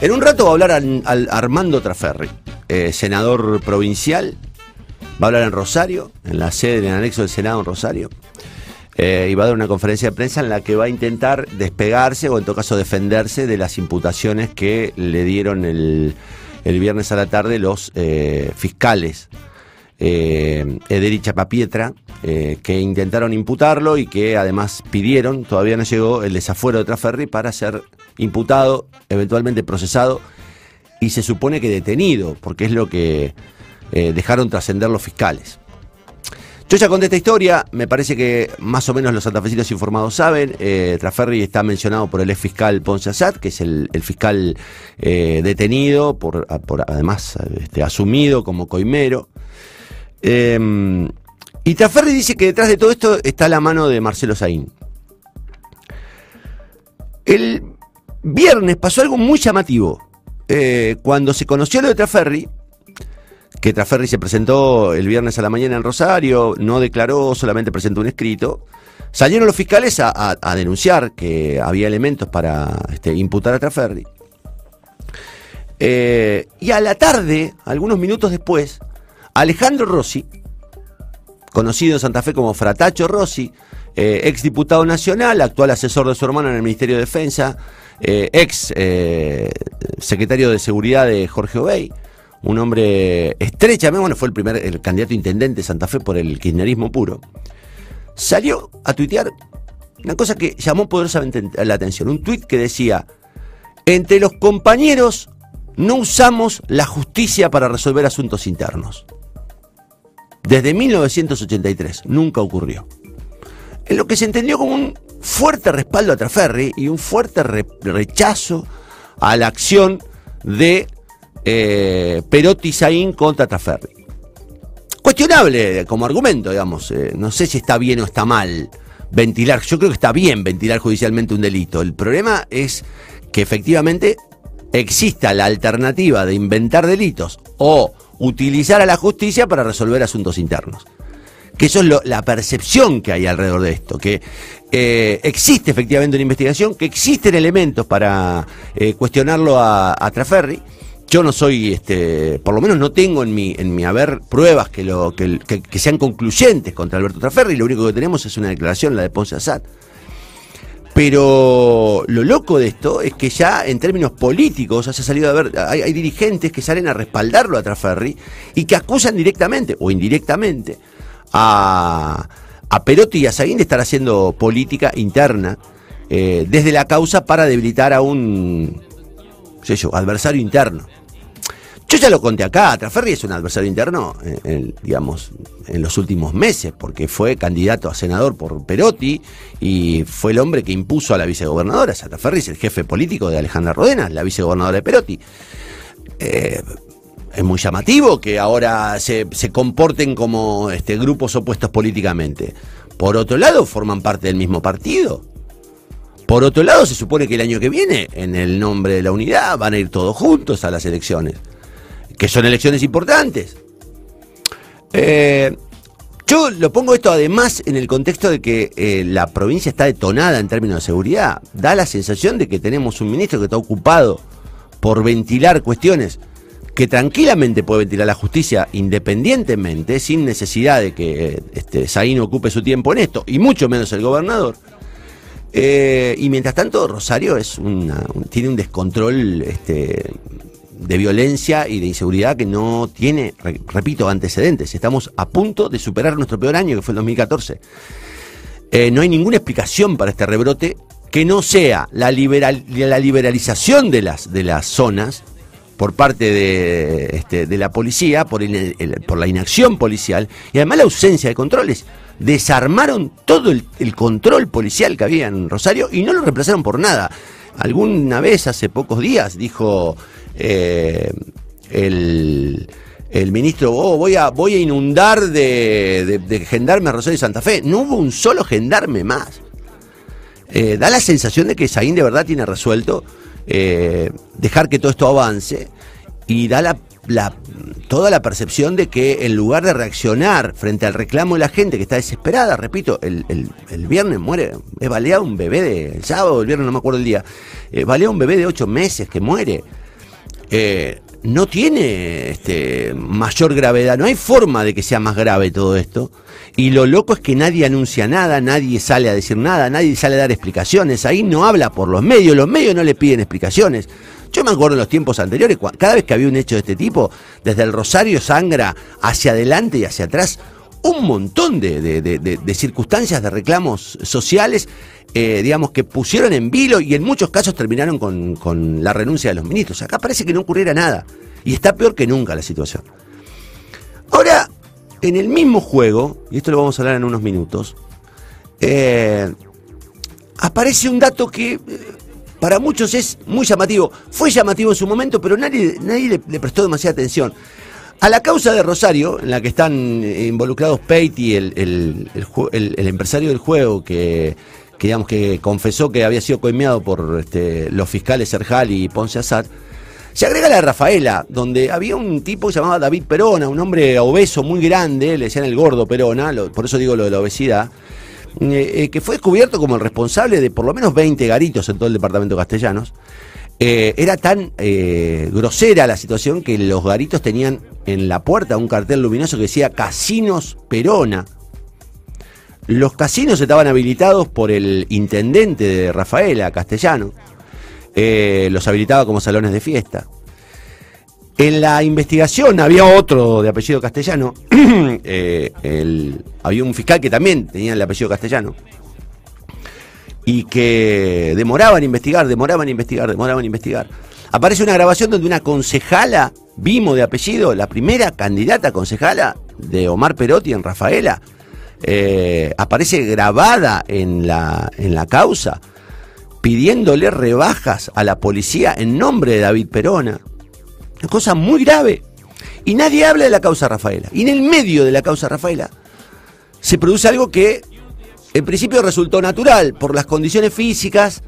En un rato va a hablar al, Armando Traferri, eh, senador provincial. Va a hablar en Rosario, en la sede, en el anexo del Senado en Rosario. Eh, y va a dar una conferencia de prensa en la que va a intentar despegarse o en todo caso defenderse de las imputaciones que le dieron el, viernes a la tarde los eh, fiscales eh, Ederi Chapapietra, que intentaron imputarlo y que además pidieron, todavía no llegó, el desafuero de Traferri para ser imputado, eventualmente procesado y se supone que detenido, porque es lo que eh, dejaron trascender los fiscales. Yo ya conté esta historia, me parece que más o menos los santafesinos informados saben. Eh, Traferri está mencionado por el ex fiscal Ponce Assad, que es el, fiscal detenido, por, además este, asumido como coimero. Em, y Traferri dice que detrás de todo esto está la mano de Marcelo Saín. El viernes pasó algo muy llamativo. Eh, cuando se conoció lo de Traferri, que Traferri se presentó el viernes a la mañana en Rosario, no declaró, solamente presentó un escrito, salieron los fiscales a, denunciar que había elementos para este, imputar a Traferri. Eh, y a la tarde, algunos minutos después, Alejandro Rossi, conocido en Santa Fe como Fratacho Rossi, eh, ex diputado nacional, actual asesor de su hermano en el Ministerio de Defensa, eh, ex eh, secretario de Seguridad de Jorge Obey, un hombre estrechamente, bueno, fue el primer el candidato intendente de Santa Fe por el kirchnerismo puro, salió a tuitear una cosa que llamó poderosamente la atención, un tuit que decía, entre los compañeros no usamos la justicia para resolver asuntos internos. Desde 1983 nunca ocurrió. En lo que se entendió como un fuerte respaldo a Traferri y un fuerte rechazo a la acción de eh, Perotti Saín contra Traferri. Cuestionable como argumento, digamos. Eh, no sé si está bien o está mal ventilar. Yo creo que está bien ventilar judicialmente un delito. El problema es que efectivamente exista la alternativa de inventar delitos o utilizar a la justicia para resolver asuntos internos. Que eso es la percepción que hay alrededor de esto, que eh, existe efectivamente una investigación, que existen elementos para eh, cuestionarlo a, Traferri. Yo no soy, este, por lo menos no tengo en mi, en mi haber pruebas que, lo, que, que, sean concluyentes contra Alberto Traferri, lo único que tenemos es una declaración, la de Ponce Assad. Pero lo loco de esto es que ya en términos políticos ha salido a ver, hay, dirigentes que salen a respaldarlo a Traferri y que acusan directamente o indirectamente a, Perotti y a Saguín de estar haciendo política interna eh, desde la causa para debilitar a un adversario interno. Yo ya lo conté acá, Traferri es un adversario interno, en, digamos, en los últimos meses, porque fue candidato a senador por Perotti y fue el hombre que impuso a la vicegobernadora. Traferri es el jefe político de Alejandra Rodena, la vicegobernadora de Perotti. Eh, es muy llamativo que ahora se, comporten como este, grupos opuestos políticamente. Por otro lado, forman parte del mismo partido. Por otro lado, se supone que el año que viene, en el nombre de la unidad, van a ir todos juntos a las elecciones que son elecciones importantes. Eh, yo lo pongo esto además en el contexto de que eh, la provincia está detonada en términos de seguridad. Da la sensación de que tenemos un ministro que está ocupado por ventilar cuestiones que tranquilamente puede ventilar la justicia independientemente, sin necesidad de que este, ocupe su tiempo en esto, y mucho menos el gobernador. Eh, y mientras tanto, Rosario es tiene un descontrol este, de violencia y de inseguridad que no tiene, repito, antecedentes. Estamos a punto de superar nuestro peor año, que fue el 2014. Eh, no hay ninguna explicación para este rebrote que no sea la, liberal, la liberalización de las, de las zonas por parte de, este, de la policía, por, por la inacción policial y además la ausencia de controles. Desarmaron todo el, el control policial que había en Rosario y no lo reemplazaron por nada. Alguna vez, hace pocos días, dijo eh, el, ministro, oh, voy, a, voy a inundar de, de, gendarme Rosario y Santa Fe. No hubo un solo gendarme más. Eh, da la sensación de que Saín de verdad tiene resuelto eh, dejar que todo esto avance y da la, toda la percepción de que en lugar de reaccionar frente al reclamo de la gente que está desesperada, repito, el, viernes muere, es baleado un bebé de, el sábado, el viernes no me acuerdo el día, eh, balea un bebé de ocho meses que muere eh, no tiene este, mayor gravedad, no hay forma de que sea más grave todo esto. Y lo loco es que nadie anuncia nada, nadie sale a decir nada, nadie sale a dar explicaciones. Ahí no habla por los medios, los medios no le piden explicaciones. Yo me acuerdo en los tiempos anteriores, cada vez que había un hecho de este tipo, desde el Rosario sangra hacia adelante y hacia atrás un montón de, circunstancias, de reclamos sociales, eh, digamos, que pusieron en vilo y en muchos casos terminaron con, con la renuncia de los ministros. Acá parece que no ocurriera nada y está peor que nunca la situación. Ahora, en el mismo juego, y esto lo vamos a hablar en unos minutos, eh, aparece un dato que eh, para muchos es muy llamativo. Fue llamativo en su momento, pero nadie, nadie le, prestó demasiada atención. A la causa de Rosario, en la que están involucrados Peiti, el, el, empresario del juego, que, digamos que confesó que había sido coimeado por este, los fiscales Serjal y Ponce Assad, se agrega la de Rafaela, donde había un tipo que se llamaba David Perona, un hombre obeso muy grande, le decían el gordo Perona, por eso digo lo de la obesidad, eh, eh, que fue descubierto como el responsable de por lo menos 20 garitos en todo el departamento de Castellanos. Eh, era tan grosera la situación que los garitos tenían en la puerta un cartel luminoso que decía Casinos Perona. Los casinos estaban habilitados por el intendente de Rafaela, Castellano. los habilitaba como salones de fiesta. En la investigación había otro de apellido castellano, eh, había un fiscal que también tenía el apellido castellano, y que demoraban en investigar, demoraban en investigar, demoraban en investigar. Aparece una grabación donde una concejala, Vimo de apellido, la primera candidata concejala de Omar Perotti en Rafaela, eh, aparece grabada en la, en la causa, pidiéndole rebajas a la policía en nombre de David Perona. Una cosa muy grave. Y nadie habla de la causa Rafaela. Y en el medio de la causa Rafaela se produce algo que en principio resultó natural por las condiciones físicas,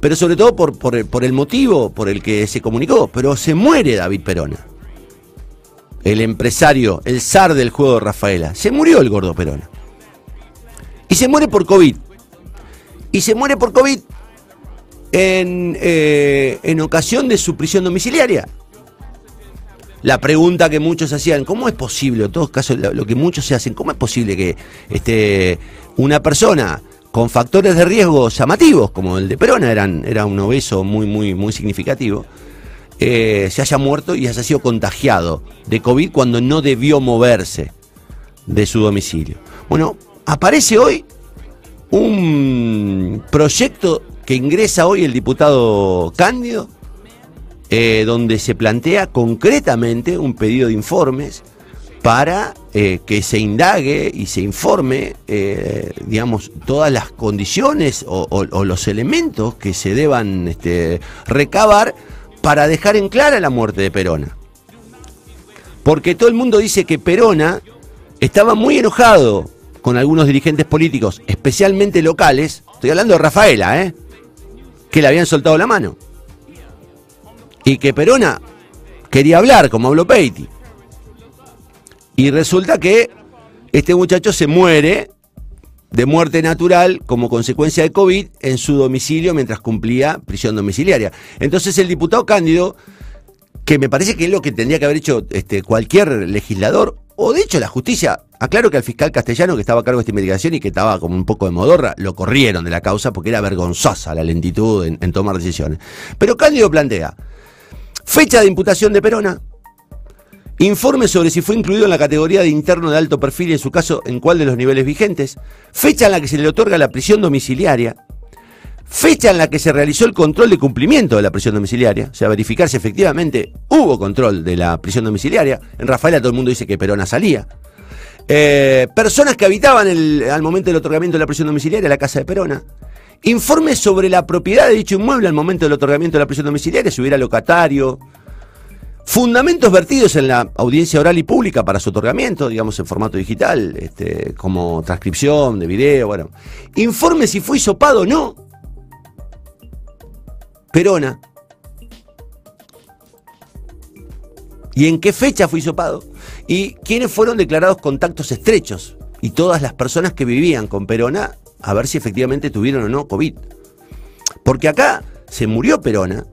pero sobre todo por, el, el motivo por el que se comunicó. Pero se muere David Perona. El empresario, el zar del juego de Rafaela. Se murió el gordo Perona. Y se muere por COVID. Y se muere por COVID en, eh, en ocasión de su prisión domiciliaria la pregunta que muchos hacían, ¿cómo es posible, en todos casos lo, que muchos se hacen, cómo es posible que este, una persona con factores de riesgo llamativos, como el de Perona, eran, era un obeso muy, muy, muy significativo, eh, se haya muerto y haya sido contagiado de COVID cuando no debió moverse de su domicilio? Bueno, aparece hoy un proyecto que ingresa hoy el diputado Cándido, eh, donde se plantea concretamente un pedido de informes para eh, que se indague y se informe, eh, digamos, todas las condiciones o, los elementos que se deban este, recabar para dejar en clara la muerte de Perona. Porque todo el mundo dice que Perona estaba muy enojado con algunos dirigentes políticos, especialmente locales, estoy hablando de Rafaela, que le habían soltado la mano y que Perona quería hablar, como habló Peiti. Y resulta que este muchacho se muere de muerte natural como consecuencia de COVID en su domicilio mientras cumplía prisión domiciliaria. Entonces el diputado Cándido, que me parece que es lo que tendría que haber hecho este, cualquier legislador, o de hecho la justicia, aclaro que al fiscal castellano que estaba a cargo de esta investigación y que estaba como un poco de modorra, lo corrieron de la causa porque era vergonzosa la lentitud en tomar decisiones. Pero Cándido plantea, Fecha de imputación de Perona. Informe sobre si fue incluido en la categoría de interno de alto perfil y en su caso en cuál de los niveles vigentes. Fecha en la que se le otorga la prisión domiciliaria. Fecha en la que se realizó el control de cumplimiento de la prisión domiciliaria. O sea, verificar si efectivamente hubo control de la prisión domiciliaria. En Rafaela todo el mundo dice que Perona salía. Eh, personas que habitaban al momento del otorgamiento de la prisión domiciliaria la casa de Perona. Informe sobre la propiedad de dicho inmueble al momento del otorgamiento de la prisión domiciliaria, si hubiera locatario. Fundamentos vertidos en la audiencia oral y pública para su otorgamiento, digamos en formato digital, este, como transcripción de video, bueno. Informe si fue hisopado o no. Perona. ¿Y en qué fecha fue hisopado? ¿Y quiénes fueron declarados contactos estrechos? Y todas las personas que vivían con Perona a ver si efectivamente tuvieron o no COVID. Porque acá se murió Perona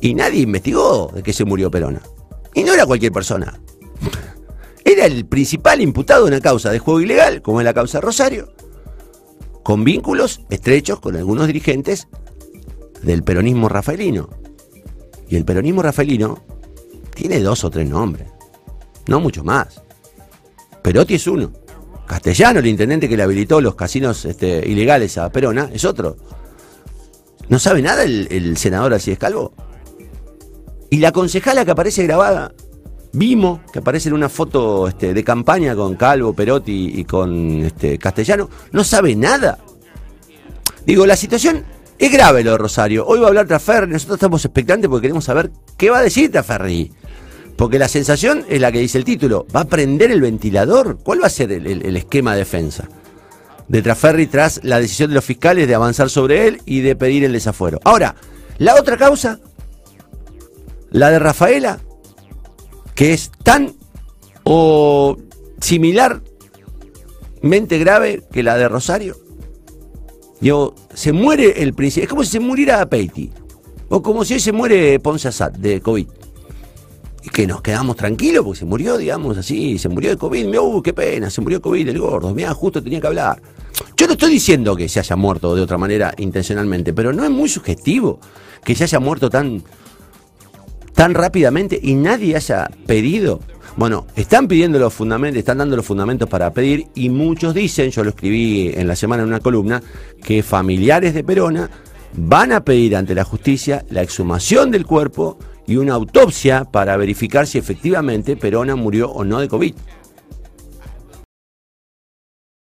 Y nadie investigó de que se murió Perona. Y no era cualquier persona. Era el principal imputado en una causa de juego ilegal, como es la causa Rosario, con vínculos estrechos con algunos dirigentes del peronismo rafaelino. Y el peronismo rafaelino tiene dos o tres nombres, no mucho más. Perotti es uno. Castellano, el intendente que le habilitó los casinos este, ilegales a Perona, es otro. ¿No sabe nada el, senador así es calvo? Y la concejala que aparece grabada, Vimo, que aparece en una foto este, de campaña con Calvo, Perotti y con este, Castellano, no sabe nada. Digo, la situación es grave lo de Rosario. Hoy va a hablar Traferri, nosotros estamos expectantes porque queremos saber qué va a decir Traferri. Porque la sensación es la que dice el título. ¿Va a prender el ventilador? ¿Cuál va a ser el, esquema de defensa? De Traferri tras la decisión de los fiscales de avanzar sobre él y de pedir el desafuero. Ahora, la otra causa, la de Rafaela, que es tan o similarmente grave que la de Rosario. Yo, se muere el príncipe. Es como si se muriera Peiti. O como si hoy se muere Ponce Assad de COVID que nos quedamos tranquilos porque se murió, digamos así, se murió de COVID, me, uh, qué pena, se murió COVID el gordo, mira, justo tenía que hablar. Yo no estoy diciendo que se haya muerto de otra manera intencionalmente, pero no es muy sugestivo que se haya muerto tan, tan rápidamente y nadie haya pedido. Bueno, están pidiendo los fundamentos, están dando los fundamentos para pedir y muchos dicen, yo lo escribí en la semana en una columna, que familiares de Perona van a pedir ante la justicia la exhumación del cuerpo y una autopsia para verificar si efectivamente Perona murió o no de COVID.